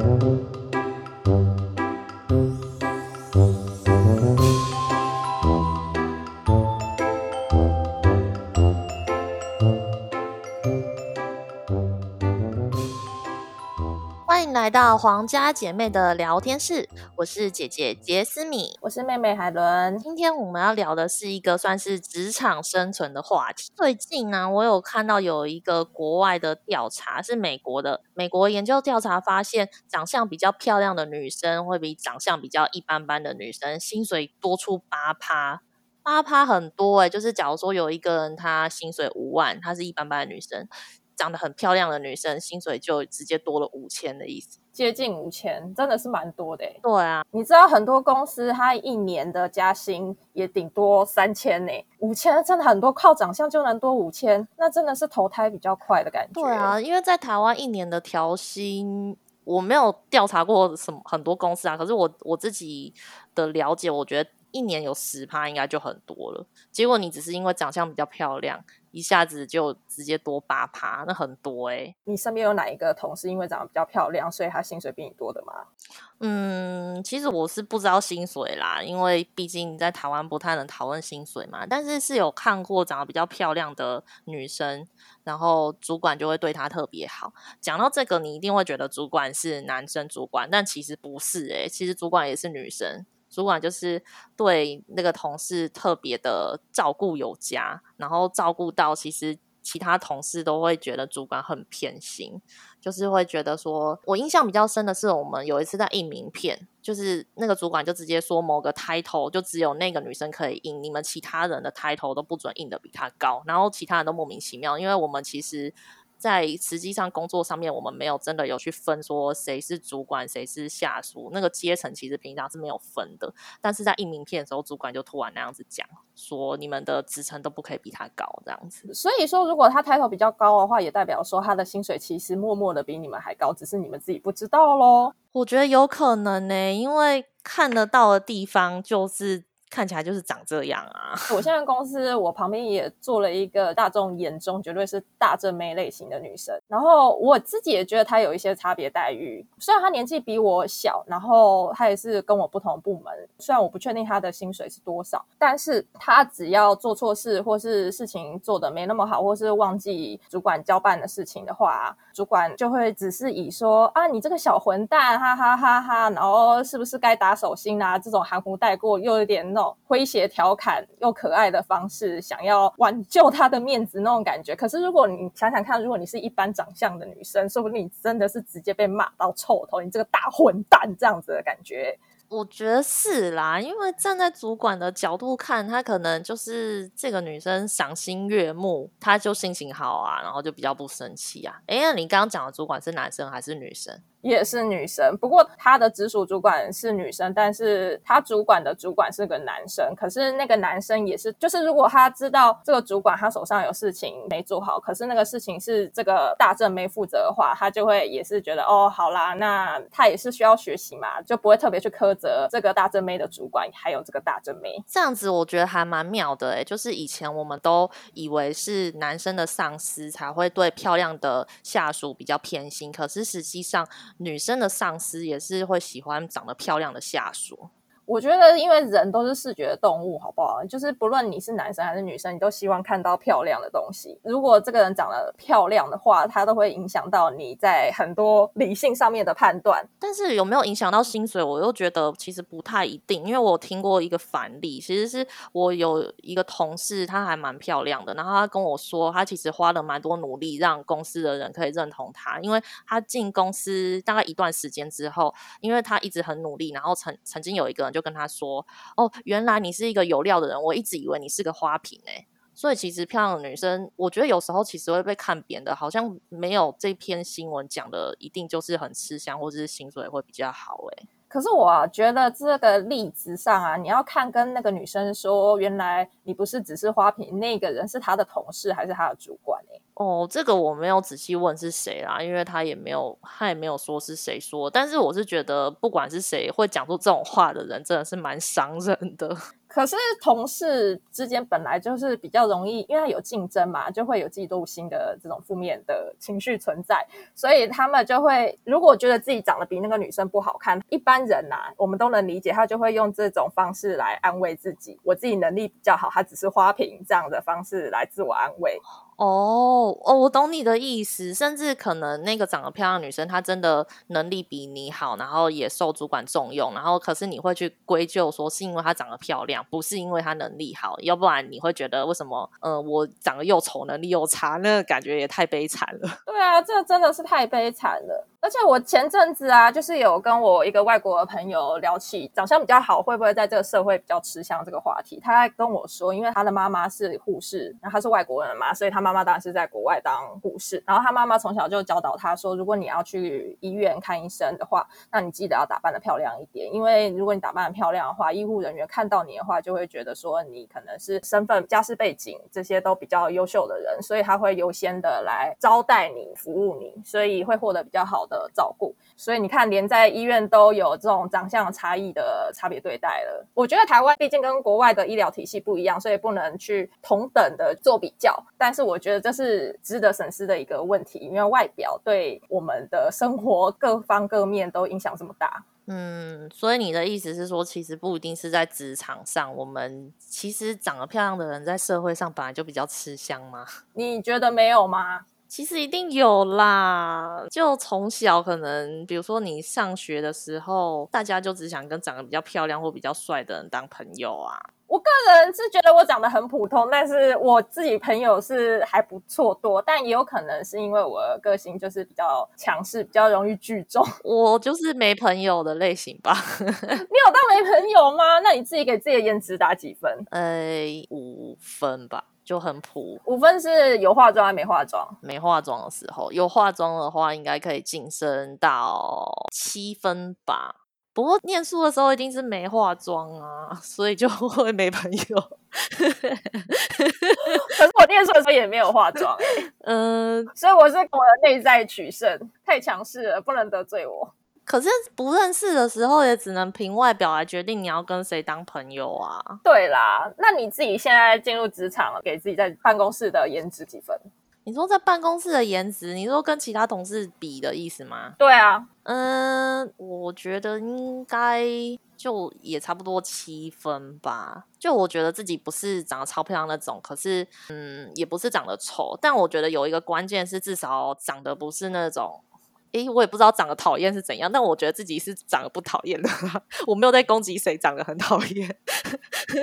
Thank you. 皇家姐妹的聊天室，我是姐姐杰斯米，我是妹妹海伦。今天我们要聊的是一个算是职场生存的话题。最近呢，我有看到有一个国外的调查，是美国的美国研究调查发现，长相比较漂亮的女生会比长相比较一般般的女生薪水多出八趴，八趴很多哎、就是假如说有一个人她薪水五万，她是一般般的女生。长得很漂亮的女生，薪水就直接多了五千的意思。接近五千，真的是蛮多的欸。对啊，你知道很多公司它一年的加薪也顶多三千呢，五千真的很多，靠长相就能多五千，那真的是投胎比较快的感觉。对啊，因为在台湾一年的调薪，我没有调查过什么很多公司啊，可是我我自己的了解，我觉得一年有十趴应该就很多了。结果你只是因为长相比较漂亮，一下子就直接多八趴，那很多哎、你身边有哪一个同事因为长得比较漂亮，所以他薪水比你多的吗？嗯，其实我是不知道薪水啦，因为毕竟在台湾不太能讨论薪水嘛。但是是有看过长得比较漂亮的女生，然后主管就会对她特别好。讲到这个，你一定会觉得主管是男生主管，但其实不是诶、其实主管也是女生。主管就是对那个同事特别的照顾有加，然后照顾到其实其他同事都会觉得主管很偏心。就是会觉得说，我印象比较深的是，我们有一次在印名片，就是那个主管就直接说某个 title 就只有那个女生可以印，你们其他人的 title 都不准印的比她高，然后其他人都莫名其妙，因为我们其实。在实际上工作上面，我们没有真的有去分说谁是主管，谁是下属，那个阶层其实平常是没有分的。但是在印名片的时候，主管就突然那样子讲，说你们的职称都不可以比他高，这样子。所以说，如果他抬头比较高的话，也代表说他的薪水其实默默的比你们还高，只是你们自己不知道喽。我觉得有可能呢、因为看得到的地方就是看起来就是长这样啊。我现在公司我旁边也做了一个大众眼中绝对是大正妹类型的女生，然后我自己也觉得她有一些差别待遇。虽然她年纪比我小，然后她也是跟我不同部门，虽然我不确定她的薪水是多少，但是她只要做错事或是事情做得没那么好，或是忘记主管交办的事情的话，主管就会只是以说啊你这个小混蛋，哈哈哈哈，然后是不是该打手心啊？这种含糊带过又有点那种诙谐调侃又可爱的方式，想要挽救他的面子那种感觉。可是如果你想想看，如果你是一般长相的女生，说不定你真的是直接被骂到臭头，你这个大混蛋这样子的感觉。我觉得是啦，因为站在主管的角度看，他可能就是这个女生赏心悦目，他就心情好啊，然后就比较不生气啊。诶，那你刚刚讲的主管是男生还是女生？也是女生，不过她的直属主管是女生，但是她主管的主管是个男生。可是那个男生也是，就是如果他知道这个主管他手上有事情没做好，可是那个事情是这个大正没负责的话，他就会也是觉得哦，好啦，那他也是需要学习嘛，就不会特别去苛责这个大正妹的主管，还有这个大正妹。这样子我觉得还蛮妙的诶，就是以前我们都以为是男生的上司才会对漂亮的下属比较偏心，可是实际上女生的上司也是会喜欢长得漂亮的下属。我觉得，因为人都是视觉的动物，好不好？就是不论你是男生还是女生，你都希望看到漂亮的东西。如果这个人长得漂亮的话，它都会影响到你在很多理性上面的判断。但是有没有影响到薪水，我又觉得其实不太一定，因为我听过一个反例，其实是我有一个同事，她还蛮漂亮的，然后她跟我说，她其实花了蛮多努力让公司的人可以认同她，因为她进公司大概一段时间之后，因为她一直很努力，然后曾曾经有一个就跟他说，哦，原来你是一个有料的人，我一直以为你是个花瓶诶、所以其实漂亮的女生，我觉得有时候其实会被看扁的，好像没有这篇新闻讲的一定就是很吃香，或者是薪水会比较好诶、可是我、觉得这个例子上啊，你要看跟那个女生说，原来你不是只是花瓶，那个人是她的同事还是她的主管、欸？哦，这个我没有仔细问是谁啦，因为他也没有，他也没有说是谁说。但是我是觉得，不管是谁会讲出这种话的人，真的是蛮伤人的。可是同事之间本来就是比较容易，因为有竞争嘛，就会有嫉妒心的这种负面的情绪存在，所以他们就会如果觉得自己长得比那个女生不好看，一般人呐，我们都能理解，他就会用这种方式来安慰自己，我自己能力比较好，他只是花瓶这样的方式来自我安慰。哦哦，我懂你的意思，甚至可能那个长得漂亮女生，她真的能力比你好，然后也受主管重用，然后可是你会去归咎说是因为她长得漂亮，不是因为她能力好，要不然你会觉得为什么？呃，我长得又丑，能力又差，那个感觉也太悲惨了。对啊，这真的是太悲惨了。而且我前阵子啊，就是有跟我一个外国的朋友聊起长相比较好会不会在这个社会比较吃香这个话题，他跟我说，因为他的妈妈是护士，然后他是外国人嘛，所以他妈妈当然是在国外当护士，然后他妈妈从小就教导他说，如果你要去医院看医生的话，那你记得要打扮的漂亮一点，因为如果你打扮的漂亮的话，医护人员看到你的话，就会觉得说你可能是身份、家世背景这些都比较优秀的人，所以他会优先的来招待你、服务你，所以会获得比较好的。的照顾，所以你看，连在医院都有这种长相差异的差别对待了。我觉得台湾毕竟跟国外的医疗体系不一样，所以不能去同等的做比较。但是我觉得这是值得审视的一个问题，因为外表对我们的生活各方各面都影响这么大。嗯，所以你的意思是说，其实不一定是在职场上，我们其实长得漂亮的人在社会上本来就比较吃香吗？你觉得没有吗？其实一定有啦，就从小可能，比如说你上学的时候，大家就只想跟长得比较漂亮或比较帅的人当朋友啊。我个人是觉得我长得很普通，但是我自己朋友是还不错多，但也有可能是因为我的个性就是比较强势，比较容易聚众。我就是没朋友的类型吧？你有当没朋友吗？那你自己给自己的颜值打几分？呃，五分吧。就很普，五分是有化妆还没化妆？没化妆的时候，有化妆的话，应该可以晋升到七分吧。不过念书的时候一定是没化妆啊，所以就 会没朋友。可是我念书的时候也没有化妆，嗯，所以我是我的内在取胜，太强势了，不能得罪我。可是不认识的时候，也只能凭外表来决定你要跟谁当朋友啊。对啦，那你自己现在进入职场了，给自己在办公室的颜值几分？你说在办公室的颜值，你说跟其他同事比的意思吗？对啊，嗯，我觉得应该就也差不多七分吧。就我觉得自己不是长得超漂亮那种，可是嗯，也不是长得丑，但我觉得有一个关键是至少长得不是那种。诶，我也不知道长得讨厌是怎样，但我觉得自己是长得不讨厌的。我没有在攻击谁长得很讨厌。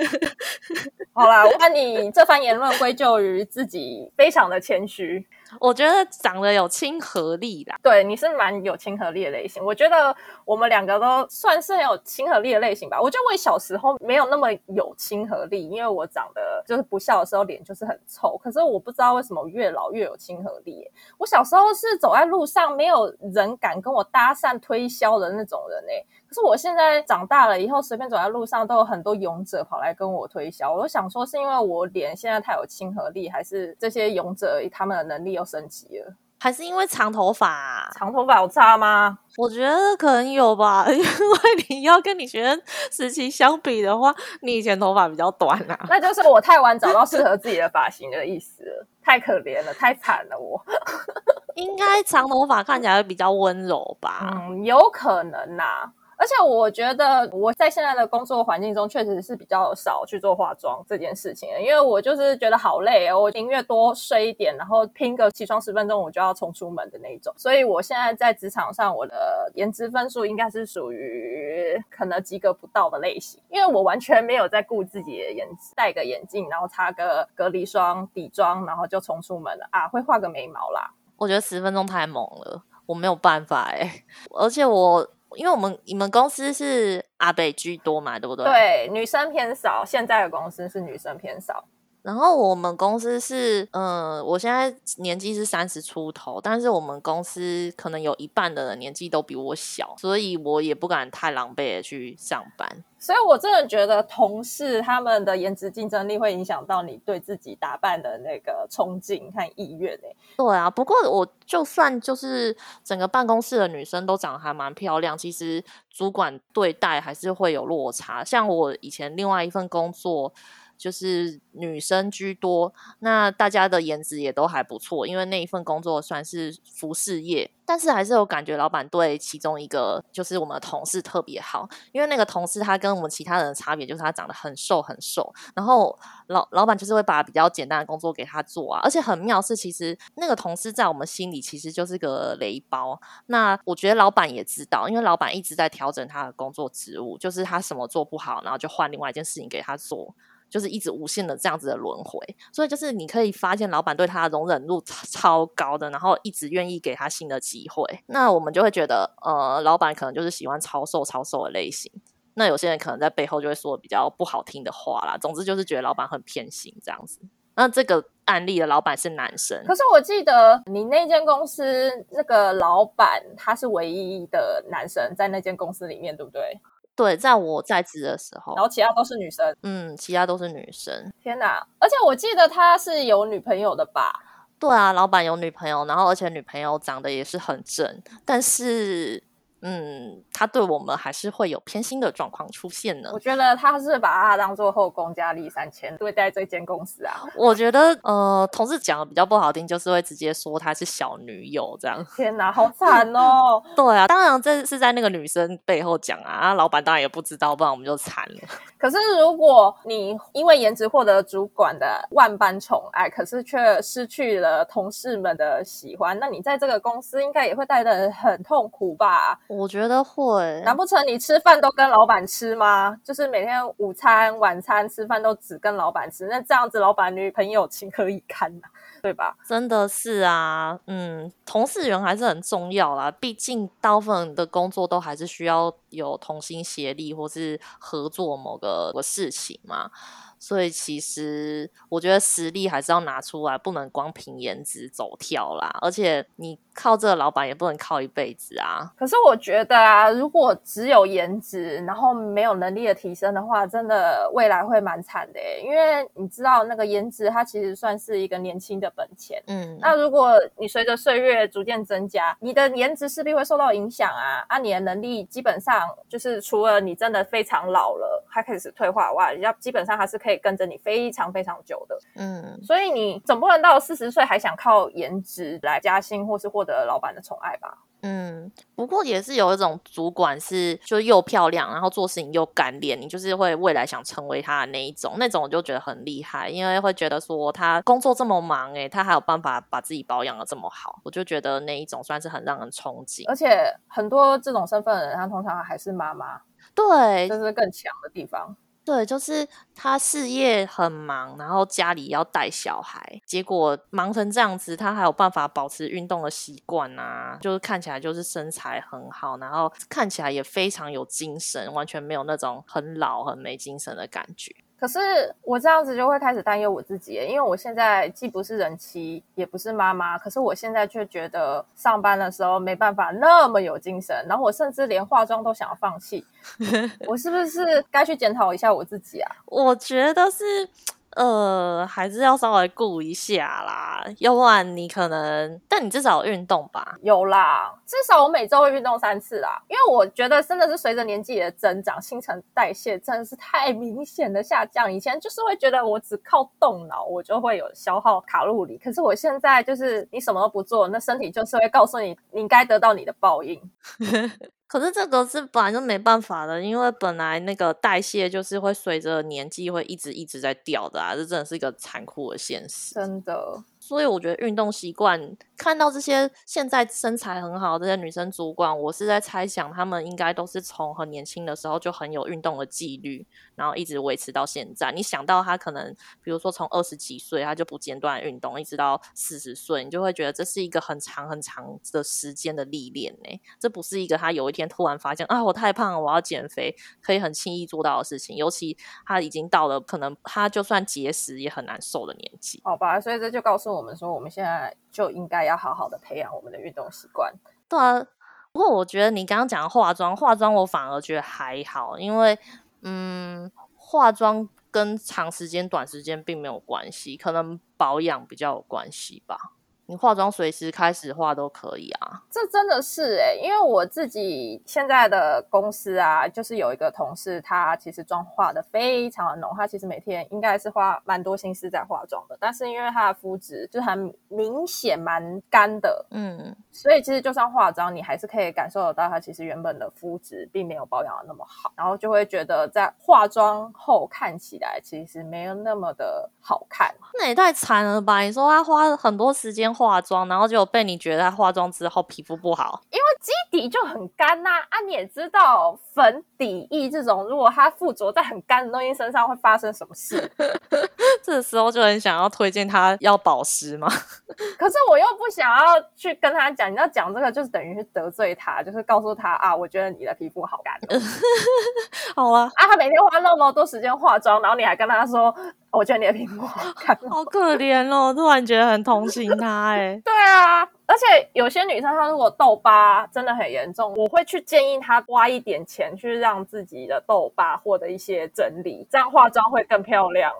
好啦，我看你这番言论归咎于自己，非常的谦虚。我觉得长得有亲和力啦，对，你是蛮有亲和力的类型。我觉得我们两个都算是很有亲和力的类型吧。我觉得我小时候没有那么有亲和力，因为我长得就是不笑的时候脸就是很臭。可是我不知道为什么越老越有亲和力。我小时候是走在路上没有人敢跟我搭讪推销的那种人诶。可是我现在长大了以后，随便走在路上都有很多勇者跑来跟我推销。我都想说是因为我脸现在太有亲和力，还是这些勇者他们的能力又？升级了，还是因为长头发？长头发有差吗？我觉得可能有吧，因为你要跟你学生时期相比的话，你以前头发比较短啊。那就是我太晚找到适合自己的发型的意思了，太可怜了，太惨了。我应该长头发看起来会比较温柔吧？嗯，有可能呐。而且我觉得我在现在的工作环境中，确实是比较少去做化妆这件事情，因为我就是觉得好累哦，我宁愿多睡一点，然后拼个起床十分钟，我就要冲出门的那一种。所以我现在在职场上，我的颜值分数应该是属于可能及格不到的类型，因为我完全没有在顾自己的颜值，戴个眼镜，然后擦个隔离霜、底妆，然后就冲出门了啊！会画个眉毛啦。我觉得十分钟太猛了，我没有办法哎，而且我。因为我们你们公司是阿北居多嘛，对不对？对，女生偏少。现在的公司是女生偏少。然后我们公司是，嗯，我现在年纪是三十出头，但是我们公司可能有一半的人年纪都比我小，所以我也不敢太狼狈的去上班。所以我真的觉得同事他们的颜值竞争力会影响到你对自己打扮的那个冲劲和意愿诶。对啊，不过我就算就是整个办公室的女生都长得还蛮漂亮，其实主管对待还是会有落差。像我以前另外一份工作。就是女生居多，那大家的颜值也都还不错，因为那一份工作算是服饰业，但是还是有感觉老板对其中一个就是我们的同事特别好，因为那个同事他跟我们其他人的差别就是他长得很瘦很瘦，然后老老板就是会把比较简单的工作给他做啊，而且很妙是其实那个同事在我们心里其实就是个雷包，那我觉得老板也知道，因为老板一直在调整他的工作职务，就是他什么做不好，然后就换另外一件事情给他做。就是一直无限的这样子的轮回，所以就是你可以发现老板对他的容忍度超高的，然后一直愿意给他新的机会。那我们就会觉得，呃，老板可能就是喜欢超瘦超瘦的类型。那有些人可能在背后就会说比较不好听的话啦。总之就是觉得老板很偏心这样子。那这个案例的老板是男生，可是我记得你那间公司那个老板他是唯一的男生在那间公司里面，对不对？对，在我在职的时候，然后其他都是女生，嗯，其他都是女生。天哪！而且我记得他是有女朋友的吧？对啊，老板有女朋友，然后而且女朋友长得也是很正，但是。嗯，他对我们还是会有偏心的状况出现呢。我觉得他是把他当做后宫佳丽三千对待这间公司啊。我觉得呃，同事讲的比较不好听，就是会直接说她是小女友这样。天哪，好惨哦！对啊，当然这是在那个女生背后讲啊，老板当然也不知道，不然我们就惨了。可是如果你因为颜值获得主管的万般宠爱，可是却失去了同事们的喜欢，那你在这个公司应该也会待得很痛苦吧？我觉得会，难不成你吃饭都跟老板吃吗？就是每天午餐、晚餐吃饭都只跟老板吃，那这样子老板女朋友情何以堪呐？对吧？真的是啊，嗯，同事缘还是很重要啦，毕竟大部分的工作都还是需要有同心协力或是合作某个事情嘛。所以其实我觉得实力还是要拿出来，不能光凭颜值走跳啦。而且你靠这个老板也不能靠一辈子啊。可是我觉得啊，如果只有颜值，然后没有能力的提升的话，真的未来会蛮惨的。因为你知道，那个颜值它其实算是一个年轻的本钱。嗯。那如果你随着岁月逐渐增加，你的颜值势必会受到影响啊。啊，你的能力基本上就是除了你真的非常老了，还开始退化外，要基本上还是可以。跟着你非常非常久的，嗯，所以你总不能到四十岁还想靠颜值来加薪或是获得老板的宠爱吧？嗯，不过也是有一种主管是就又漂亮，然后做事情又干练，你就是会未来想成为他的那一种，那种我就觉得很厉害，因为会觉得说他工作这么忙，诶，他还有办法把自己保养的这么好，我就觉得那一种算是很让人憧憬。而且很多这种身份的人，他通常还是妈妈，对，这是更强的地方。对，就是他事业很忙，然后家里要带小孩，结果忙成这样子，他还有办法保持运动的习惯啊，就是看起来就是身材很好，然后看起来也非常有精神，完全没有那种很老很没精神的感觉。可是我这样子就会开始担忧我自己，因为我现在既不是人妻，也不是妈妈，可是我现在却觉得上班的时候没办法那么有精神，然后我甚至连化妆都想要放弃，我是不是该去检讨一下我自己啊？我觉得是。呃，还是要稍微顾一下啦，要不然你可能，但你至少运动吧？有啦，至少我每周会运动三次啦。因为我觉得真的是随着年纪的增长，新陈代谢真的是太明显的下降。以前就是会觉得我只靠动脑，我就会有消耗卡路里，可是我现在就是你什么都不做，那身体就是会告诉你，你应该得到你的报应。可是这个是本来就没办法的，因为本来那个代谢就是会随着年纪会一直一直在掉的啊，这真的是一个残酷的现实。真的。所以我觉得运动习惯，看到这些现在身材很好的这些女生主管，我是在猜想，她们应该都是从很年轻的时候就很有运动的纪律，然后一直维持到现在。你想到她可能，比如说从二十几岁，她就不间断运动，一直到四十岁，你就会觉得这是一个很长很长的时间的历练呢。这不是一个她有一天突然发现啊，我太胖了，我要减肥，可以很轻易做到的事情。尤其她已经到了可能她就算节食也很难瘦的年纪。好吧，所以这就告诉。我们说，我们现在就应该要好好的培养我们的运动习惯。对啊，不过我觉得你刚刚讲化妆，化妆我反而觉得还好，因为嗯，化妆跟长时间、短时间并没有关系，可能保养比较有关系吧。你化妆随时开始化都可以啊，这真的是哎，因为我自己现在的公司啊，就是有一个同事，他其实妆化的非常的浓，他其实每天应该是花蛮多心思在化妆的，但是因为他的肤质就很明显蛮干的，嗯，所以其实就算化妆，你还是可以感受得到他其实原本的肤质并没有保养的那么好，然后就会觉得在化妆后看起来其实没有那么的好看，那也太惨了吧？你说他花了很多时间。化妆，然后就被你觉得他化妆之后皮肤不好，因为基底就很干呐。啊，你也知道粉底液这种，如果它附着在很干的东西身上，会发生什么事？这时候就很想要推荐他要保湿嘛。可是我又不想要去跟他讲，你要讲这个，就是等于是得罪他，就是告诉他啊，我觉得你的皮肤好干。好啊，啊，他每天花那么多时间化妆，然后你还跟他说。我觉得你的苹果好看，好可怜哦！突然觉得很同情她，哎，对啊，而且有些女生她如果痘疤真的很严重，我会去建议她花一点钱去让自己的痘疤获得一些整理，这样化妆会更漂亮。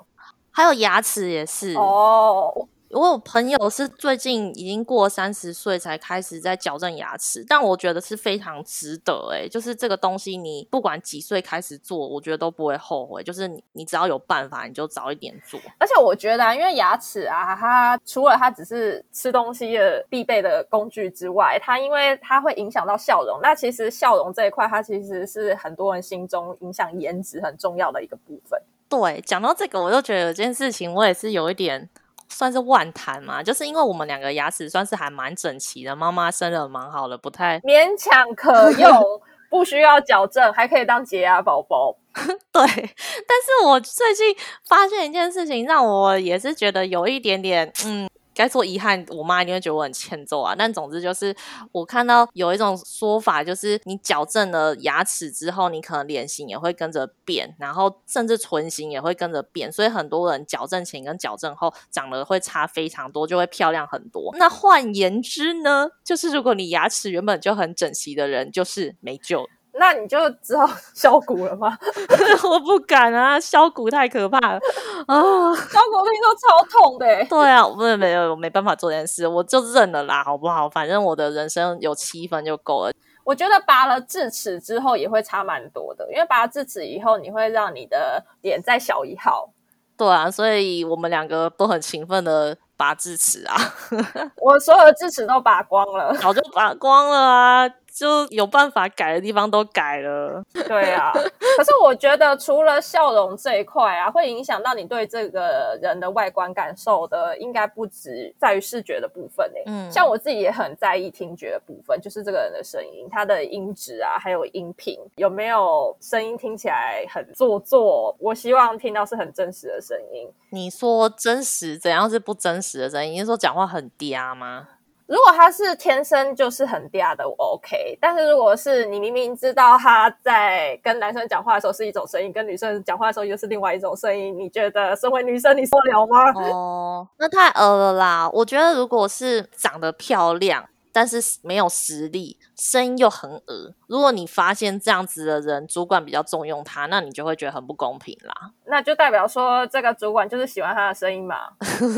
还有牙齿也是哦。我有朋友是最近已经过三十岁才开始在矫正牙齿，但我觉得是非常值得诶，就是这个东西你不管几岁开始做，我觉得都不会后悔。就是你你只要有办法，你就早一点做。而且我觉得，啊因为牙齿啊，它除了它只是吃东西的必备的工具之外，它因为它会影响到笑容。那其实笑容这一块，它其实是很多人心中影响颜值很重要的一个部分。对，讲到这个，我就觉得有件事情，我也是有一点。算是万谈嘛，就是因为我们两个牙齿算是还蛮整齐的，妈妈生的蛮好的，不太勉强可用，不需要矫正，还可以当洁牙宝宝。对，但是我最近发现一件事情，让我也是觉得有一点点，嗯。该说遗憾，我妈一定会觉得我很欠揍啊。但总之就是，我看到有一种说法，就是你矫正了牙齿之后，你可能脸型也会跟着变，然后甚至唇形也会跟着变。所以很多人矫正前跟矫正后长得会差非常多，就会漂亮很多。那换言之呢，就是如果你牙齿原本就很整齐的人，就是没救。那你就只好削骨了吗？我不敢啊，削骨太可怕了啊！削骨听说超痛的。对啊，我没没有没办法做这件事，我就认了啦，好不好？反正我的人生有七分就够了。我觉得拔了智齿之后也会差蛮多的，因为拔了智齿以后，你会让你的脸再小一号。对啊，所以我们两个都很勤奋的拔智齿啊。我所有的智齿都拔光了，早就拔光了啊。就有办法改的地方都改了，对啊。可是我觉得除了笑容这一块啊，会影响到你对这个人的外观感受的，应该不止在于视觉的部分诶。嗯，像我自己也很在意听觉的部分，就是这个人的声音，他的音质啊，还有音频有没有声音听起来很做作。我希望听到是很真实的声音。你说真实，怎样是不真实的声音？你是说讲话很嗲吗？如果他是天生就是很嗲的，我 OK。但是如果是你明明知道他在跟男生讲话的时候是一种声音，跟女生讲话的时候又是另外一种声音，你觉得身为女生你受得了吗？哦，那太恶了啦！我觉得如果是长得漂亮。但是没有实力，声音又很恶。如果你发现这样子的人，主管比较重用他，那你就会觉得很不公平啦。那就代表说，这个主管就是喜欢他的声音嘛？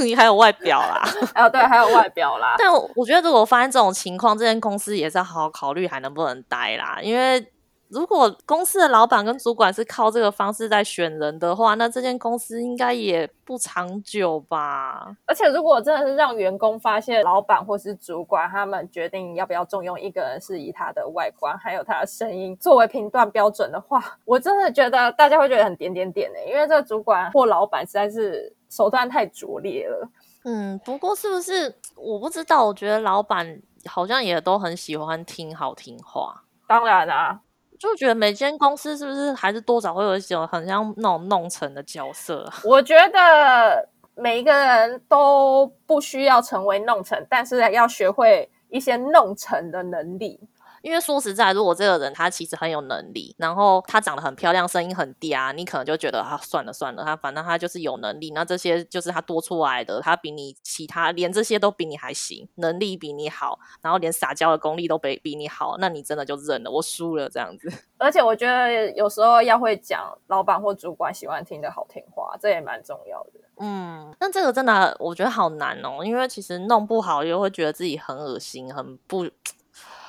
你 还有外表啦，还有对，还有外表啦。但我觉得，如果发现这种情况，这间公司也是要好好考虑还能不能待啦，因为。如果公司的老板跟主管是靠这个方式在选人的话，那这间公司应该也不长久吧。而且，如果真的是让员工发现老板或是主管他们决定要不要重用一个人，是以他的外观还有他的声音作为评断标准的话，我真的觉得大家会觉得很点点点的，因为这个主管或老板实在是手段太拙劣了。嗯，不过是不是我不知道？我觉得老板好像也都很喜欢听好听话。当然啦，就觉得每间公司是不是还是多少会有一种很像那种弄成的角色？我觉得每一个人都不需要成为弄成，但是要学会一些弄成的能力。因为说实在，如果这个人他其实很有能力，然后他长得很漂亮，声音很嗲，你可能就觉得啊，算了算了，他反正他就是有能力，那这些就是他多出来的，他比你其他连这些都比你还行，能力比你好，然后连撒娇的功力都比比你好，那你真的就认了，我输了这样子。而且我觉得有时候要会讲老板或主管喜欢听的好听话，这也蛮重要的。嗯，那这个真的我觉得好难哦，因为其实弄不好又会觉得自己很恶心，很不。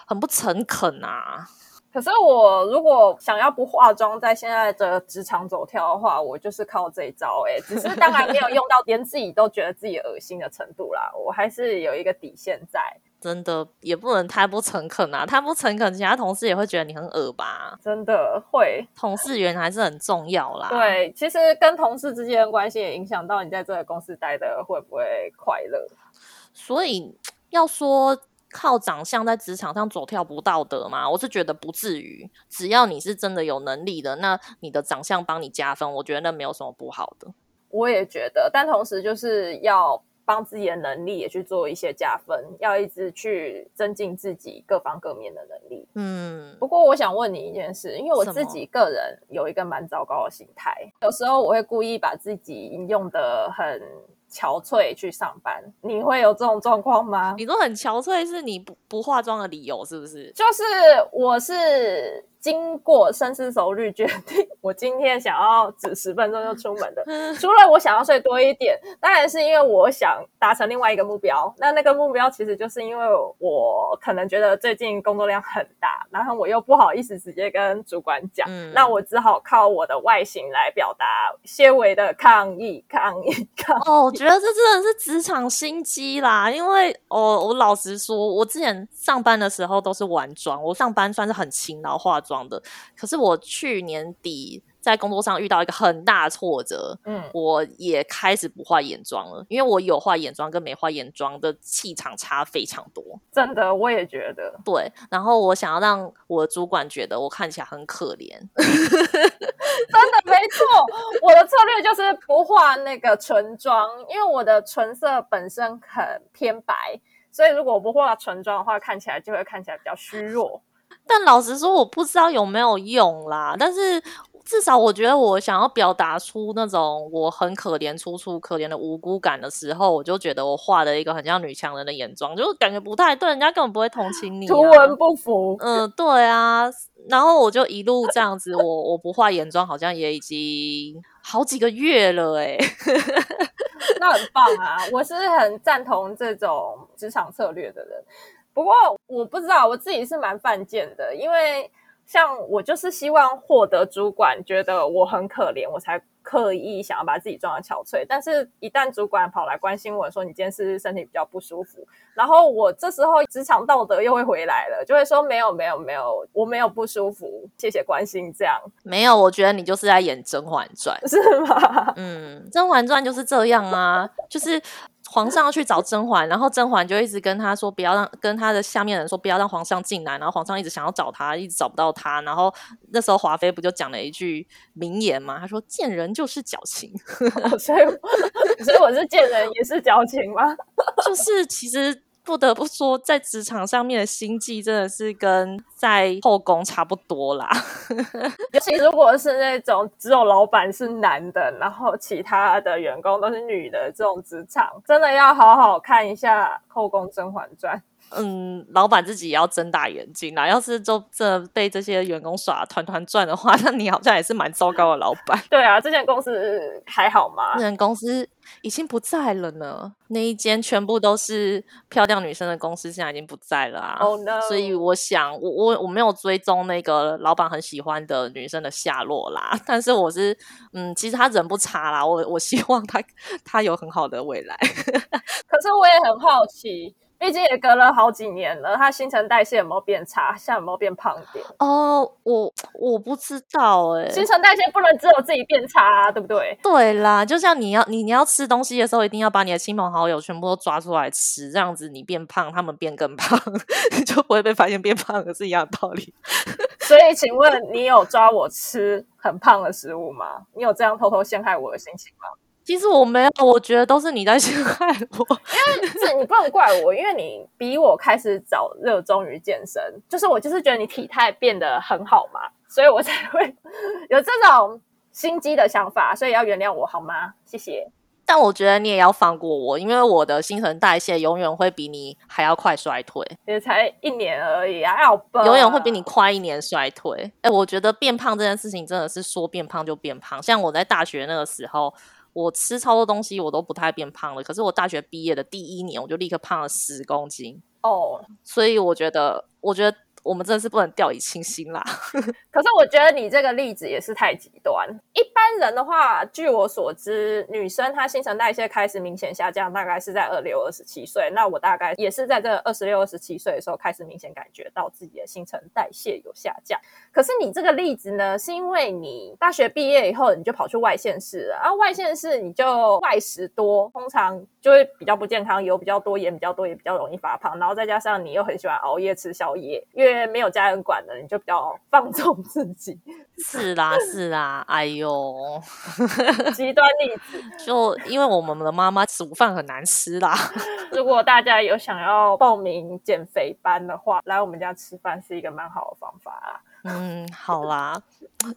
很不诚恳啊！可是我如果想要不化妆，在现在的职场走跳的话，我就是靠这一招。哎，只是当然没有用到连自己都觉得自己恶心的程度啦。我还是有一个底线在。真的也不能太不诚恳啊！太不诚恳，其他同事也会觉得你很恶吧？真的会，同事缘还是很重要啦。对，其实跟同事之间的关系也影响到你在这个公司待的会不会快乐。所以要说。靠长相在职场上走跳不道德吗？我是觉得不至于，只要你是真的有能力的，那你的长相帮你加分，我觉得那没有什么不好的。我也觉得，但同时就是要帮自己的能力也去做一些加分，要一直去增进自己各方各面的能力。嗯，不过我想问你一件事，因为我自己个人有一个蛮糟糕的心态，有时候我会故意把自己用的很。憔悴去上班，你会有这种状况吗？你说很憔悴是你不不化妆的理由是不是？就是我是。经过深思熟虑决定，我今天想要只十分钟就 出门的。除了我想要睡多一点，当然是因为我想达成另外一个目标。那那个目标其实就是因为我可能觉得最近工作量很大，然后我又不好意思直接跟主管讲，那我只好靠我的外形来表达些微的抗议、抗议、抗。哦，我觉得这真的是职场心机啦。因为哦，我老实说，我之前上班的时候都是晚妆，我上班算是很勤劳化妆。的，可是我去年底在工作上遇到一个很大挫折，嗯，我也开始不化眼妆了，因为我有化眼妆跟没化眼妆的气场差非常多，真的，我也觉得，对。然后我想要让我的主管觉得我看起来很可怜，真的没错，我的策略就是不画那个唇妆，因为我的唇色本身很偏白，所以如果我不画唇妆的话，看起来就会看起来比较虚弱。但老实说，我不知道有没有用啦。但是至少我觉得，我想要表达出那种我很可怜、楚楚可怜的无辜感的时候，我就觉得我画了一个很像女强人的眼妆，就感觉不太对，人家根本不会同情你。图文不符。嗯，对啊。然后我就一路这样子，我我不画眼妆，好像也已经好几个月了，哎。那很棒啊！我是很赞同这种职场策略的人。不过我不知道，我自己是蛮犯贱的，因为像我就是希望获得主管觉得我很可怜，我才刻意想要把自己装的憔悴。但是，一旦主管跑来关心我说你今天是不是身体比较不舒服，然后我这时候职场道德又会回来了，就会说没有没有没有，我没有不舒服，谢谢关心。这样没有，我觉得你就是在演《甄嬛传》，是吗？嗯，《甄嬛传》就是这样啊，就是。皇上要去找甄嬛，然后甄嬛就一直跟他说不要让跟他的下面人说不要让皇上进来，然后皇上一直想要找他，一直找不到他，然后那时候华妃不就讲了一句名言嘛？他说见人就是矫情，所以 所以我是见人也是矫情吗？就是其实。不得不说，在职场上面的心计真的是跟在后宫差不多啦。尤其如果是那种只有老板是男的，然后其他的员工都是女的这种职场，真的要好好看一下《后宫甄嬛传》。嗯，老板自己也要睁大眼睛啦。要是就这被这些员工耍团团转的话，那你好像也是蛮糟糕的老板。对啊，这间公司还好吗？那间公司已经不在了呢。那一间全部都是漂亮女生的公司，现在已经不在了啊。所以我想，我我我没有追踪那个老板很喜欢的女生的下落啦。但是我是，嗯，其实他人不差啦。我我希望他 他有很好的未来。可是我也很好奇。毕竟也隔了好几年了，他新陈代谢有没有变差？现在有没有变胖点？哦，我我不知道哎、新陈代谢不能只有自己变差、啊，对不对？对啦，就像你要你你要吃东西的时候，一定要把你的亲朋好友全部都抓出来吃，这样子你变胖，他们变更胖，你 就不会被发现变胖了，是一样的道理。所以，请问你有抓我吃很胖的食物吗？你有这样偷偷陷害我的心情吗？其实我没有，我觉得都是你在陷害我。是你不能怪我，因为你比我开始早热衷于健身，就是我就是觉得你体态变得很好嘛，所以我才会有这种心机的想法，所以要原谅我好吗？谢谢。但我觉得你也要放过我，因为我的新陈代谢永远会比你还要快衰退，也才一年而已啊？永远会比你快一年衰退。哎，我觉得变胖这件事情真的是说变胖就变胖。像我在大学那个时候，我吃超多东西我都不太变胖了，可是我大学毕业的第一年，我就立刻胖了十公斤。哦，所以我觉得，我觉得我们真的是不能掉以轻心啦。可是我觉得你这个例子也是太极端。一般人的话，据我所知，女生她新陈代谢开始明显下降，大概是在二六、二十七岁。那我大概也是在这二十六、二十七岁的时候开始明显感觉到自己的新陈代谢有下降。可是你这个例子呢，是因为你大学毕业以后你就跑去外县市了，然后外县市你就外食多，通常就会比较不健康，油比较多，盐比较多，也比较容易发胖。然后再加上你又很喜欢熬夜吃宵夜，因为为没有家人管的，你就比较放纵自己。是啦，是啦，哎呦，极端例子，就因为我们的妈妈煮饭很难吃啦。如果大家有想要报名减肥班的话，来我们家吃饭是一个蛮好的方法啊。嗯，好啦，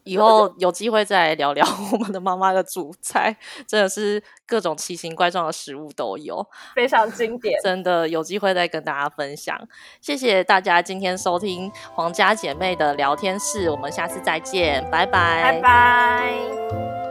以后有机会再来聊聊我们的妈妈的主菜，真的是各种奇形怪状的食物都有，非常经典。真的有机会再跟大家分享。谢谢大家今天收听皇家姐妹的聊天室，我们下次再见，拜拜，拜拜。